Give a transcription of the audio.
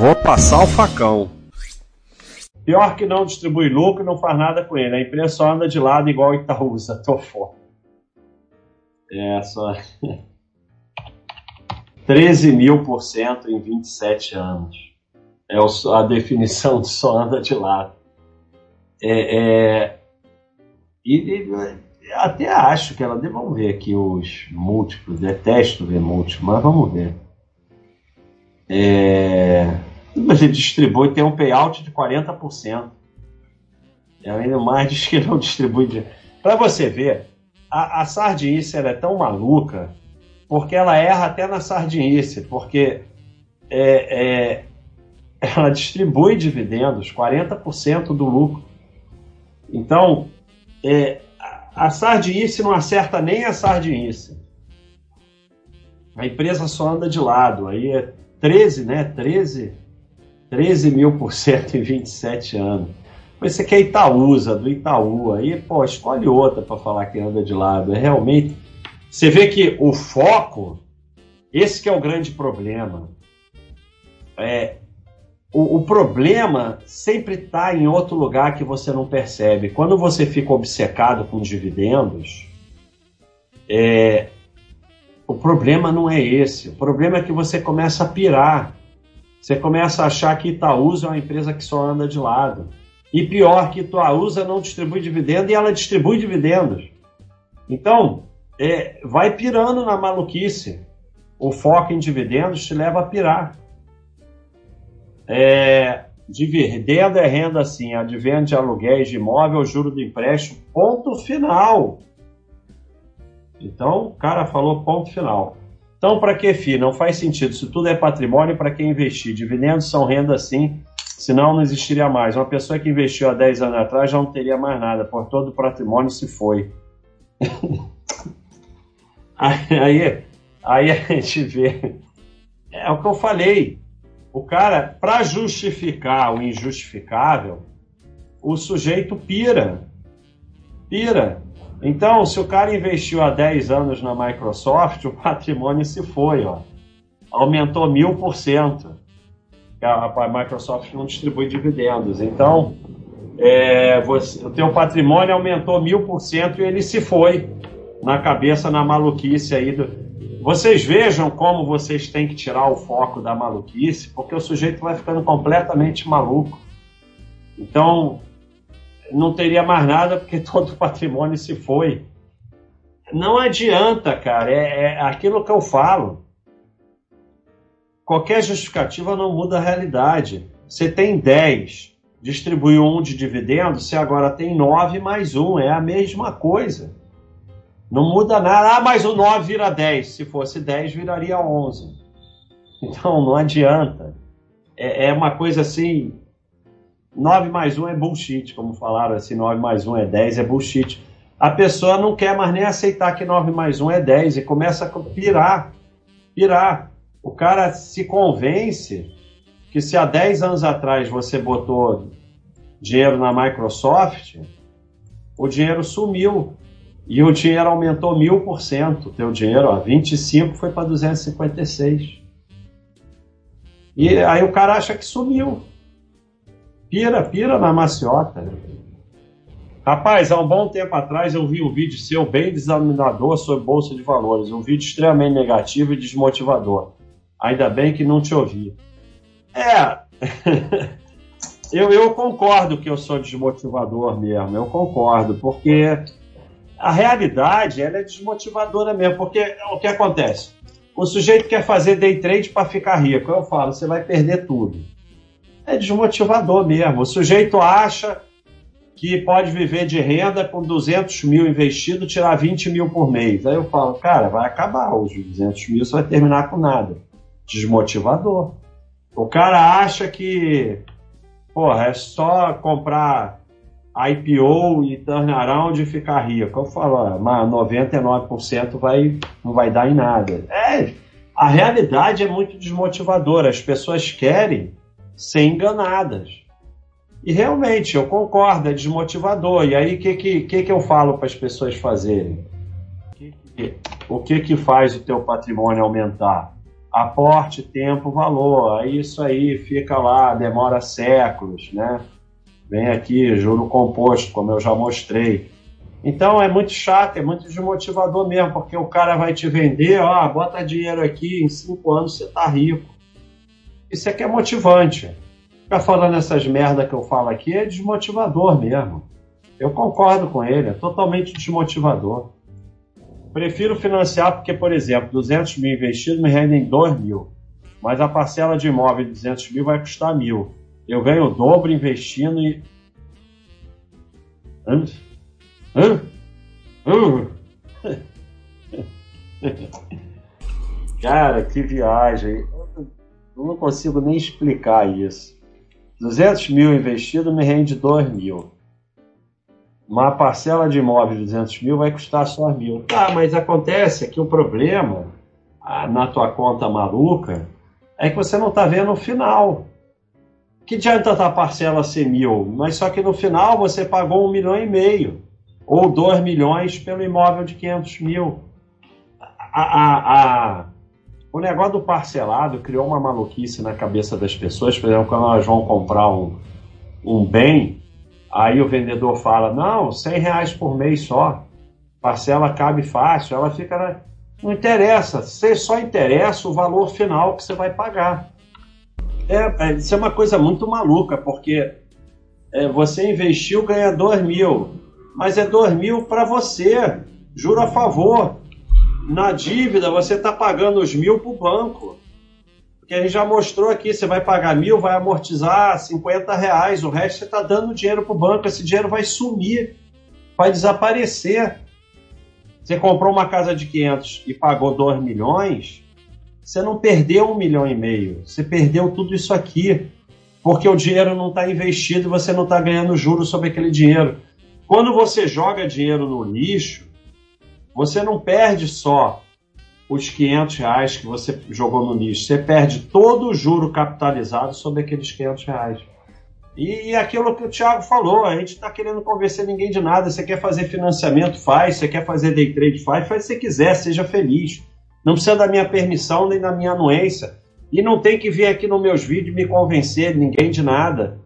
Vou passar o facão. Pior que não distribui lucro e não faz nada com ele. A empresa só anda de lado igual Itaúsa. Tô fora. É, só. 13 mil por cento em 27 anos. É a definição de só anda de lado. É, é, e, e, até acho que ela. Vamos ver aqui os múltiplos. Detesto ver múltiplos, mas vamos ver. É, mas ele distribui, tem um payout de 40%. E ainda mais diz que não distribui. Para você ver, a, a sardinice é tão maluca porque ela erra até na sardinice, porque é, é, ela distribui dividendos, 40% do lucro. Então, é, a sardinice não acerta nem a sardinice. A empresa só anda de lado. Aí é 13, né? 13, 13 mil por cento em 27 anos. Mas você quer Itaúsa, do Itaú, aí, pô, escolhe outra para falar que anda de lado. É realmente. Você vê que o foco, esse que é o grande problema. É, o, o problema sempre está em outro lugar que você não percebe. Quando você fica obcecado com dividendos, é, o problema não é esse. O problema é que você começa a pirar. Você começa a achar que Itaúsa é uma empresa que só anda de lado. E pior, que Itaúsa não distribui dividendo e ela distribui dividendos. Então, é, vai pirando na maluquice. O foco em dividendos te leva a pirar. É, dividendo é renda assim, advento de aluguéis de imóvel, juro do empréstimo, ponto final. Então, o cara falou ponto final. Então, para que FI? Não faz sentido. Se tudo é patrimônio, para quem investir? Dividendos são renda sim, senão não existiria mais. Uma pessoa que investiu há 10 anos atrás já não teria mais nada, por todo o patrimônio se foi. aí, aí a gente vê. É o que eu falei. O cara, para justificar o injustificável, o sujeito pira. Pira. Então, se o cara investiu há 10 anos na Microsoft, o patrimônio se foi, ó. Aumentou mil por cento a Microsoft não distribui dividendos. Então, é, você, o teu patrimônio aumentou mil por cento e ele se foi na cabeça, na maluquice aí. Do... Vocês vejam como vocês têm que tirar o foco da maluquice, porque o sujeito vai ficando completamente maluco. Então, não teria mais nada porque todo o patrimônio se foi. Não adianta, cara. É, é aquilo que eu falo. Qualquer justificativa não muda a realidade. Você tem 10, distribuiu um de dividendo, você agora tem 9 mais um. É a mesma coisa. Não muda nada. Ah, mas o 9 vira 10. Se fosse 10, viraria 11. Então não adianta. É, é uma coisa assim. 9 mais 1 é bullshit, como falaram assim, 9 mais 1 é 10, é bullshit. A pessoa não quer mais nem aceitar que 9 mais 1 é 10 e começa a pirar. Pirar. O cara se convence que se há 10 anos atrás você botou dinheiro na Microsoft, o dinheiro sumiu. E o dinheiro aumentou mil por cento. O teu dinheiro, ó, 25 foi para 256. E aí o cara acha que sumiu. Pira, pira na maciota. Rapaz, há um bom tempo atrás eu vi um vídeo seu bem desaminador sobre Bolsa de Valores. Um vídeo extremamente negativo e desmotivador. Ainda bem que não te ouvi. É, eu, eu concordo que eu sou desmotivador mesmo, eu concordo, porque a realidade ela é desmotivadora mesmo, porque o que acontece? O sujeito quer fazer day trade para ficar rico, eu falo, você vai perder tudo. É desmotivador mesmo. O sujeito acha que pode viver de renda com 200 mil investido, tirar 20 mil por mês. Aí eu falo, cara, vai acabar os 200 mil, você vai terminar com nada desmotivador. O cara acha que, porra, é só comprar IPO e turnaround e ficar rico. Eu falo, mas 99% vai, não vai dar em nada. É, a realidade é muito desmotivadora. As pessoas querem ser enganadas. E realmente, eu concordo, é desmotivador. E aí, o que, que, que, que eu falo para as pessoas fazerem? O que, que, faz o teu patrimônio aumentar? aporte, tempo, valor. Aí isso aí fica lá, demora séculos, né? Vem aqui, juro composto, como eu já mostrei. Então é muito chato, é muito desmotivador mesmo, porque o cara vai te vender, ó, bota dinheiro aqui, em cinco anos você tá rico. Isso aqui é motivante. Ficar falando essas merda que eu falo aqui é desmotivador mesmo. Eu concordo com ele, é totalmente desmotivador. Prefiro financiar porque, por exemplo, 200 mil investidos me rendem 2 mil, mas a parcela de imóvel de 200 mil vai custar mil. Eu ganho o dobro investindo e. Hã? Hã? Hã? Cara, que viagem. Eu não consigo nem explicar isso. 200 mil investido me rende 2 mil uma parcela de imóvel de 200 mil vai custar só mil. Tá, mas acontece que o problema ah, na tua conta maluca é que você não está vendo o final. Que adianta a parcela ser mil, mas só que no final você pagou um milhão e meio ou dois milhões pelo imóvel de 500 mil. A, a, a, o negócio do parcelado criou uma maluquice na cabeça das pessoas. Por exemplo, quando elas vão comprar um, um bem, Aí o vendedor fala: não, 100 reais por mês só, parcela cabe fácil. Ela fica. Na... Não interessa, você só interessa o valor final que você vai pagar. É, é, isso é uma coisa muito maluca, porque é, você investiu, ganha 2 mil, mas é 2 mil para você, juro a favor. Na dívida, você está pagando os mil para o banco que a gente já mostrou aqui, você vai pagar mil, vai amortizar 50 reais, o resto você está dando dinheiro para o banco, esse dinheiro vai sumir, vai desaparecer. Você comprou uma casa de 500 e pagou 2 milhões, você não perdeu um milhão e meio, você perdeu tudo isso aqui, porque o dinheiro não está investido e você não está ganhando juros sobre aquele dinheiro. Quando você joga dinheiro no lixo, você não perde só os 500 reais que você jogou no lixo. Você perde todo o juro capitalizado sobre aqueles 500 reais. E, e aquilo que o Thiago falou, a gente está querendo convencer ninguém de nada. Você quer fazer financiamento, faz. Você quer fazer day trade, faz. Faz se quiser, seja feliz. Não precisa da minha permissão nem da minha anuência. E não tem que vir aqui nos meus vídeos me convencer ninguém de nada.